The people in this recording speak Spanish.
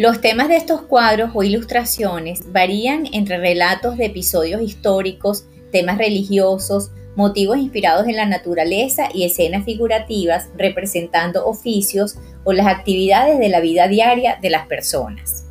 Los temas de estos cuadros o ilustraciones varían entre relatos de episodios históricos, temas religiosos, motivos inspirados en la naturaleza y escenas figurativas representando oficios o las actividades de la vida diaria de las personas.